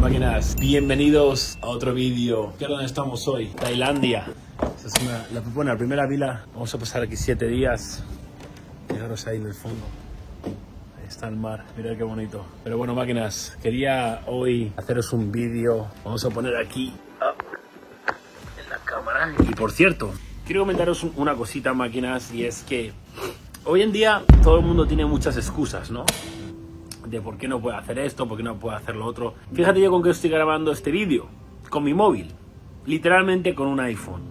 Máquinas, bienvenidos a otro vídeo. ¿Qué dónde estamos hoy? Tailandia. Esta es la, primera vila. Vamos a pasar aquí siete días. Fijaros ahí en el fondo. Ahí está el mar. Mirad qué bonito. Pero bueno, máquinas, quería hoy haceros un vídeo. Vamos a poner aquí en la cámara. Y por cierto, quiero comentaros un- una cosita, máquinas, y es que hoy en día todo el mundo tiene muchas excusas, ¿no? De por qué no puedo hacer esto, por qué no puedo hacer lo otro. Fíjate yo con qué estoy grabando este vídeo, con mi móvil, literalmente con un iPhone.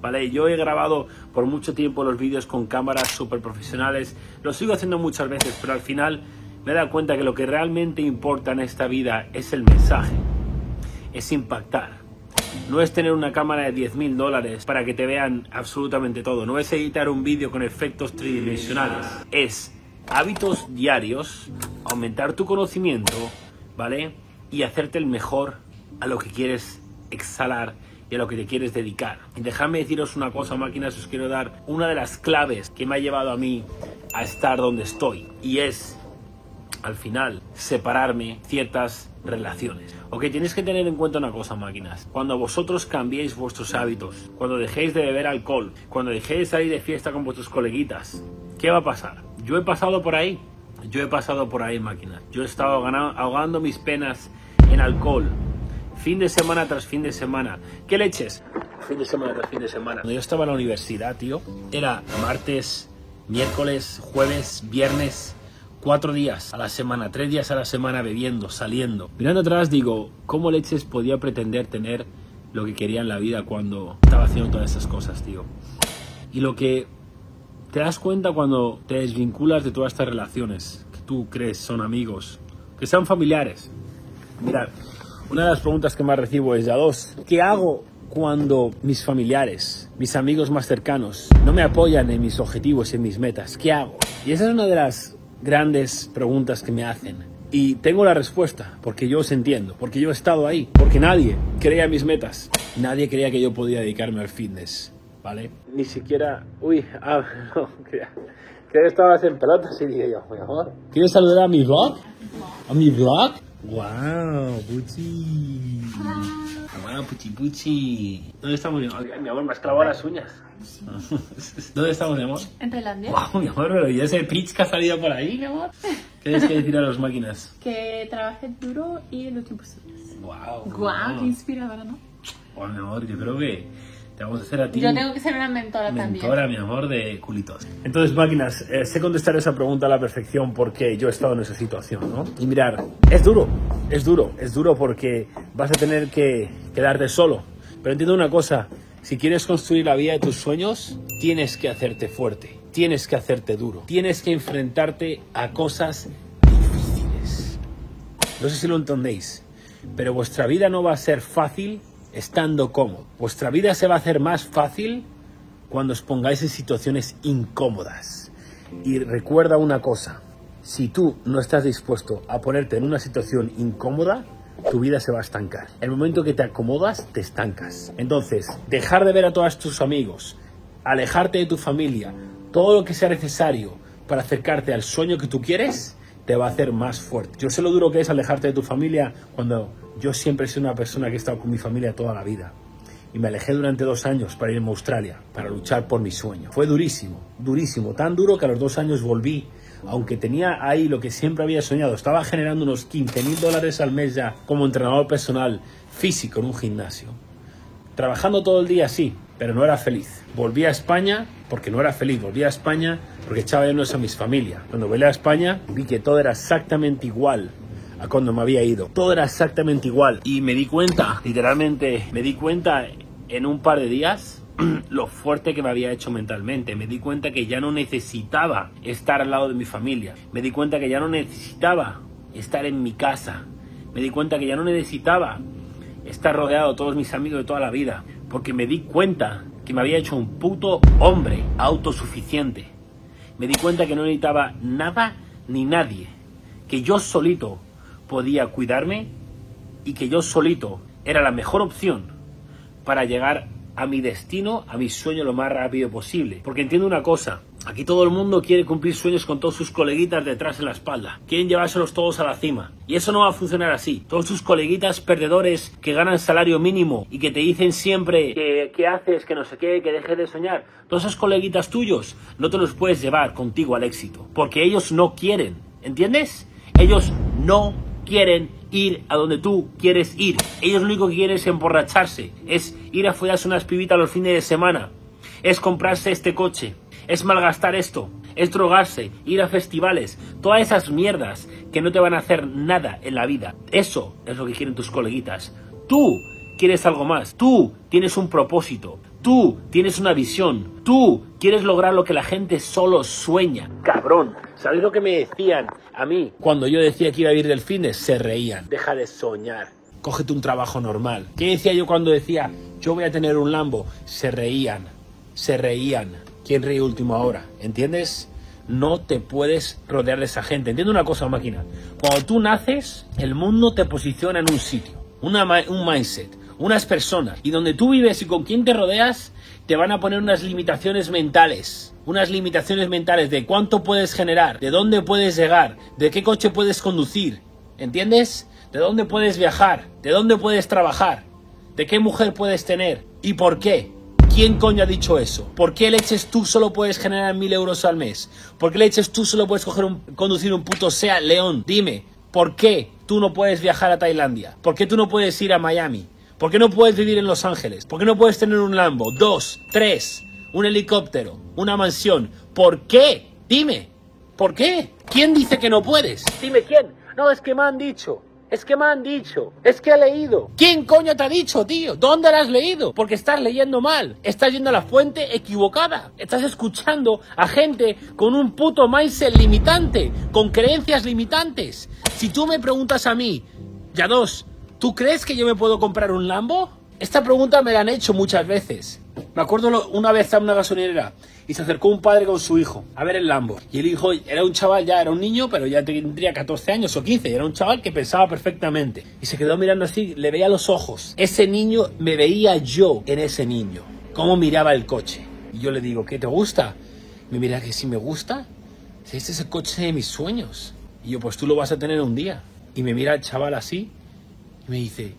Vale, yo he grabado por mucho tiempo los vídeos con cámaras súper profesionales, lo sigo haciendo muchas veces, pero al final me he dado cuenta que lo que realmente importa en esta vida es el mensaje, es impactar. No es tener una cámara de 10.000 dólares para que te vean absolutamente todo. No es editar un vídeo con efectos tridimensionales. Es hábitos diarios, aumentar tu conocimiento, ¿vale? Y hacerte el mejor a lo que quieres exhalar y a lo que te quieres dedicar. Y dejadme deciros una cosa, máquinas, os quiero dar una de las claves que me ha llevado a mí a estar donde estoy. Y es al final separarme ciertas relaciones. Ok, tenéis que tener en cuenta una cosa, máquinas. Cuando vosotros cambiéis vuestros hábitos, cuando dejéis de beber alcohol, cuando dejéis de salir de fiesta con vuestros coleguitas, ¿qué va a pasar? Yo he pasado por ahí. Yo he pasado por ahí, máquinas. Yo he estado ahogando mis penas en alcohol. Fin de semana tras fin de semana. ¿Qué leches? Fin de semana tras fin de semana. Cuando yo estaba en la universidad, tío, era martes, miércoles, jueves, viernes, cuatro días a la semana, tres días a la semana bebiendo, saliendo. Mirando atrás digo, ¿cómo leches podía pretender tener lo que quería en la vida cuando estaba haciendo todas esas cosas, tío? Y lo que te das cuenta cuando te desvinculas de todas estas relaciones que tú crees son amigos, que sean familiares. Mirad, una de las preguntas que más recibo es ya dos. ¿Qué hago cuando mis familiares, mis amigos más cercanos, no me apoyan en mis objetivos en mis metas? ¿Qué hago? Y esa es una de las grandes preguntas que me hacen. Y tengo la respuesta, porque yo os entiendo, porque yo he estado ahí, porque nadie creía mis metas, nadie creía que yo podía dedicarme al fitness, ¿vale? Ni siquiera, uy, ah, no, creía, que estabas en pelotas y dije yo, mi amor, ¿quieres saludar a mi vlog? ¿A mi vlog? ¡Wow! ¡Puchi! ¡Wow, puchi puchi! ¿Dónde estamos, mi amor? Mi amor, me has clavado las uñas. ¿Dónde estamos, mi amor? En Tailandia. ¡Wow, mi amor! Pero ¿y ese pitch que ha salido por ahí, mi amor? ¿Qué tienes que decir a las máquinas? Que trabaje duro y lo tiempo posible. ¡Wow! Guau, qué inspiradora, ¿no? Wow, mi amor, yo creo que te vamos a hacer a ti Yo tengo que ser una mentora, mentora, mi amor, de culitos. Entonces, máquinas, eh, sé contestar esa pregunta a la perfección porque yo he estado en esa situación, ¿no? Y mirar, es duro, es duro, es duro porque vas a tener que quedarte solo. Pero entiendo una cosa, si quieres construir la vida de tus sueños, tienes que hacerte fuerte, tienes que hacerte duro, tienes que enfrentarte a cosas difíciles. No sé si lo entendéis, pero vuestra vida no va a ser fácil estando cómodo. Vuestra vida se va a hacer más fácil cuando os pongáis en situaciones incómodas. Y recuerda una cosa, si tú no estás dispuesto a ponerte en una situación incómoda, tu vida se va a estancar. El momento que te acomodas, te estancas. Entonces, dejar de ver a todos tus amigos, alejarte de tu familia, todo lo que sea necesario para acercarte al sueño que tú quieres, te va a hacer más fuerte. Yo sé lo duro que es alejarte de tu familia cuando yo siempre he sido una persona que he estado con mi familia toda la vida. Y me alejé durante dos años para irme a Australia, para luchar por mi sueño. Fue durísimo, durísimo, tan duro que a los dos años volví, aunque tenía ahí lo que siempre había soñado. Estaba generando unos 15 mil dólares al mes ya como entrenador personal físico en un gimnasio. Trabajando todo el día, sí, pero no era feliz. Volví a España porque no era feliz. Volví a España porque echaba de menos a mis familia. Cuando volví a España vi que todo era exactamente igual a cuando me había ido. Todo era exactamente igual. Y me di cuenta, literalmente, me di cuenta en un par de días lo fuerte que me había hecho mentalmente. Me di cuenta que ya no necesitaba estar al lado de mi familia. Me di cuenta que ya no necesitaba estar en mi casa. Me di cuenta que ya no necesitaba estar rodeado de todos mis amigos de toda la vida. Porque me di cuenta que me había hecho un puto hombre autosuficiente. Me di cuenta que no necesitaba nada ni nadie. Que yo solito podía cuidarme y que yo solito era la mejor opción para llegar a mi destino, a mi sueño lo más rápido posible. Porque entiendo una cosa, Aquí todo el mundo quiere cumplir sueños con todos sus coleguitas detrás en la espalda. Quieren llevárselos todos a la cima. Y eso no va a funcionar así. Todos sus coleguitas perdedores que ganan salario mínimo y que te dicen siempre que haces, que no sé qué, que dejes de soñar. Todos esos coleguitas tuyos no te los puedes llevar contigo al éxito. Porque ellos no quieren. ¿Entiendes? Ellos no quieren ir a donde tú quieres ir. Ellos lo único que quieren es emborracharse. Es ir a follarse unas pibitas los fines de semana. Es comprarse este coche es malgastar esto, es drogarse, ir a festivales, todas esas mierdas que no te van a hacer nada en la vida. Eso es lo que quieren tus coleguitas. Tú quieres algo más, tú tienes un propósito, tú tienes una visión, tú quieres lograr lo que la gente solo sueña. Cabrón, ¿sabéis lo que me decían a mí cuando yo decía que iba a vivir del fines? Se reían. Deja de soñar. Cógete un trabajo normal. ¿Qué decía yo cuando decía yo voy a tener un Lambo? Se reían. Se reían quién ríe última hora, ¿entiendes? No te puedes rodear de esa gente. Entiende una cosa, máquina. Cuando tú naces, el mundo te posiciona en un sitio, un mindset, unas personas. Y donde tú vives y con quién te rodeas, te van a poner unas limitaciones mentales. Unas limitaciones mentales de cuánto puedes generar, de dónde puedes llegar, de qué coche puedes conducir. ¿Entiendes? De dónde puedes viajar, de dónde puedes trabajar, de qué mujer puedes tener y por qué. ¿Quién coño ha dicho eso? ¿Por qué leches tú solo puedes generar mil euros al mes? ¿Por qué leches tú solo puedes coger un, conducir un puto SEA León? Dime, ¿por qué tú no puedes viajar a Tailandia? ¿Por qué tú no puedes ir a Miami? ¿Por qué no puedes vivir en Los Ángeles? ¿Por qué no puedes tener un Lambo? Dos, tres, un helicóptero, una mansión. ¿Por qué? Dime, ¿por qué? ¿Quién dice que no puedes? Dime quién. No, es que me han dicho. Es que me han dicho, es que he leído. ¿Quién coño te ha dicho, tío? ¿Dónde lo has leído? Porque estás leyendo mal, estás yendo a la fuente equivocada, estás escuchando a gente con un puto mindset limitante, con creencias limitantes. Si tú me preguntas a mí, ya dos, ¿tú crees que yo me puedo comprar un Lambo? Esta pregunta me la han hecho muchas veces. Me acuerdo una vez en una gasolinera y se acercó un padre con su hijo a ver el Lambo. Y el hijo era un chaval, ya era un niño, pero ya tendría 14 años o 15. Y era un chaval que pensaba perfectamente. Y se quedó mirando así, le veía los ojos. Ese niño, me veía yo en ese niño. Cómo miraba el coche. Y yo le digo, ¿qué te gusta? Me mira que si me gusta. Este es el coche de mis sueños. Y yo, pues tú lo vas a tener un día. Y me mira el chaval así y me dice,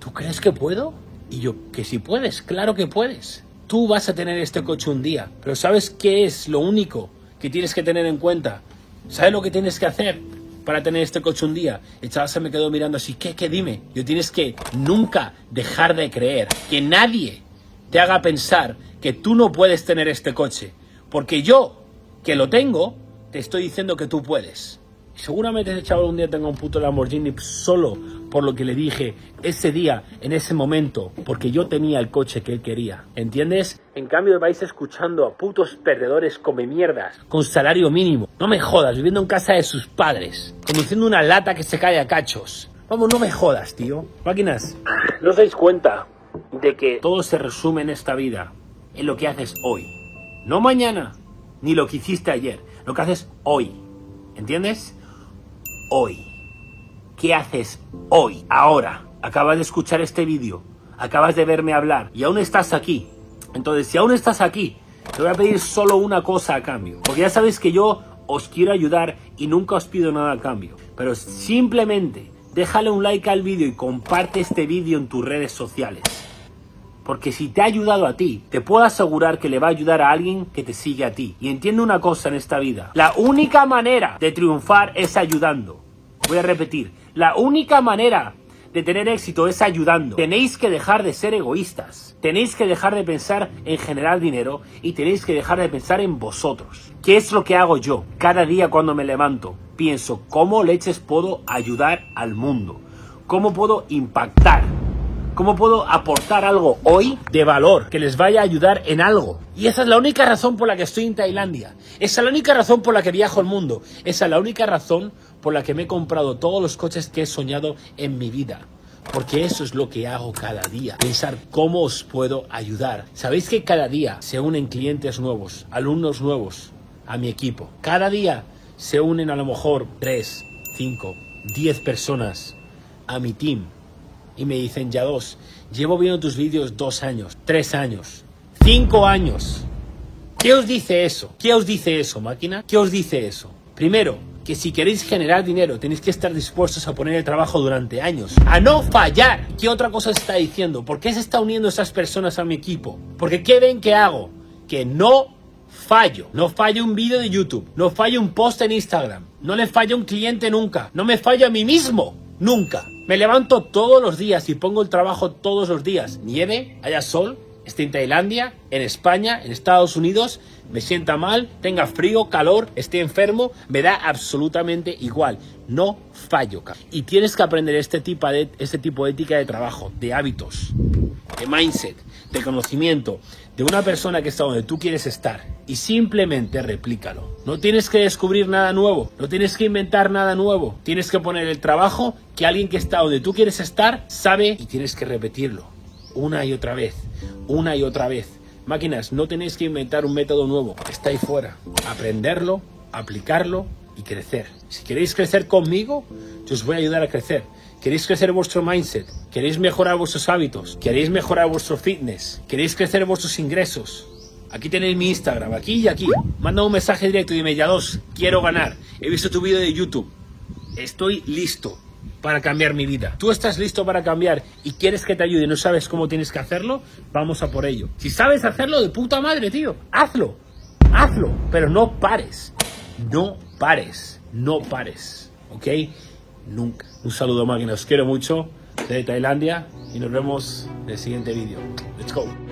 ¿tú crees que puedo? Y yo, que si puedes, claro que puedes. Tú vas a tener este coche un día, pero ¿sabes qué es lo único que tienes que tener en cuenta? ¿Sabes lo que tienes que hacer para tener este coche un día? El chaval se me quedó mirando así, ¿qué, qué, dime? Yo tienes que nunca dejar de creer, que nadie te haga pensar que tú no puedes tener este coche, porque yo, que lo tengo, te estoy diciendo que tú puedes. Seguramente ese chaval un día tenga un puto Lamborghini solo por lo que le dije ese día, en ese momento, porque yo tenía el coche que él quería. ¿Entiendes? En cambio vais escuchando a putos perdedores come mierdas, con salario mínimo. No me jodas, viviendo en casa de sus padres, conduciendo una lata que se cae a cachos. Vamos, no me jodas, tío. Máquinas, ¿no os dais cuenta de que todo se resume en esta vida en lo que haces hoy? No mañana, ni lo que hiciste ayer, lo que haces hoy. ¿Entiendes? hoy? ¿Qué haces hoy, ahora? Acabas de escuchar este vídeo, acabas de verme hablar y aún estás aquí. Entonces, si aún estás aquí, te voy a pedir solo una cosa a cambio. Porque ya sabes que yo os quiero ayudar y nunca os pido nada a cambio. Pero simplemente déjale un like al vídeo y comparte este vídeo en tus redes sociales. Porque si te ha ayudado a ti, te puedo asegurar que le va a ayudar a alguien que te sigue a ti. Y entiende una cosa en esta vida. La única manera de triunfar es ayudando. Voy a repetir. La única manera de tener éxito es ayudando. Tenéis que dejar de ser egoístas. Tenéis que dejar de pensar en generar dinero y tenéis que dejar de pensar en vosotros. ¿Qué es lo que hago yo? Cada día cuando me levanto, pienso cómo leches puedo ayudar al mundo. ¿Cómo puedo impactar? ¿Cómo puedo aportar algo hoy de valor que les vaya a ayudar en algo? Y esa es la única razón por la que estoy en Tailandia. Esa es la única razón por la que viajo al mundo. Esa es la única razón por la que me he comprado todos los coches que he soñado en mi vida. Porque eso es lo que hago cada día. Pensar cómo os puedo ayudar. Sabéis que cada día se unen clientes nuevos, alumnos nuevos a mi equipo. Cada día se unen a lo mejor 3, 5, 10 personas a mi team y me dicen, ya dos, llevo viendo tus vídeos dos años, tres años, cinco años. ¿Qué os dice eso? ¿Qué os dice eso, máquina? ¿Qué os dice eso? Primero, que si queréis generar dinero tenéis que estar dispuestos a poner el trabajo durante años, a no fallar. ¿Qué otra cosa está diciendo? ¿Por qué se está uniendo esas personas a mi equipo? Porque ¿qué ven que hago? Que no fallo. No fallo un vídeo de YouTube, no fallo un post en Instagram, no le fallo un cliente nunca, no me fallo a mí mismo, nunca. Me levanto todos los días y pongo el trabajo todos los días. Nieve, haya sol, esté en Tailandia, en España, en Estados Unidos, me sienta mal, tenga frío, calor, esté enfermo, me da absolutamente igual. No fallo. Y tienes que aprender este tipo de, este tipo de ética de trabajo, de hábitos, de mindset, de conocimiento, de una persona que está donde tú quieres estar y simplemente replícalo. No tienes que descubrir nada nuevo, no tienes que inventar nada nuevo, tienes que poner el trabajo que alguien que está donde tú quieres estar sabe y tienes que repetirlo una y otra vez, una y otra vez. Máquinas, no tenéis que inventar un método nuevo, está ahí fuera. Aprenderlo, aplicarlo y crecer. Si queréis crecer conmigo, yo os voy a ayudar a crecer. ¿Queréis crecer vuestro mindset? ¿Queréis mejorar vuestros hábitos? ¿Queréis mejorar vuestro fitness? ¿Queréis crecer vuestros ingresos? Aquí tenéis mi Instagram, aquí y aquí. Manda un mensaje directo y dime, ya dos, quiero ganar. He visto tu vídeo de YouTube. Estoy listo para cambiar mi vida. Tú estás listo para cambiar y quieres que te ayude y no sabes cómo tienes que hacerlo, vamos a por ello. Si sabes hacerlo de puta madre, tío, hazlo. Hazlo, pero no pares. No pares. No pares. ¿Ok? Nunca. Un saludo máquina, os quiero mucho de Tailandia y nos vemos en el siguiente vídeo. Let's go.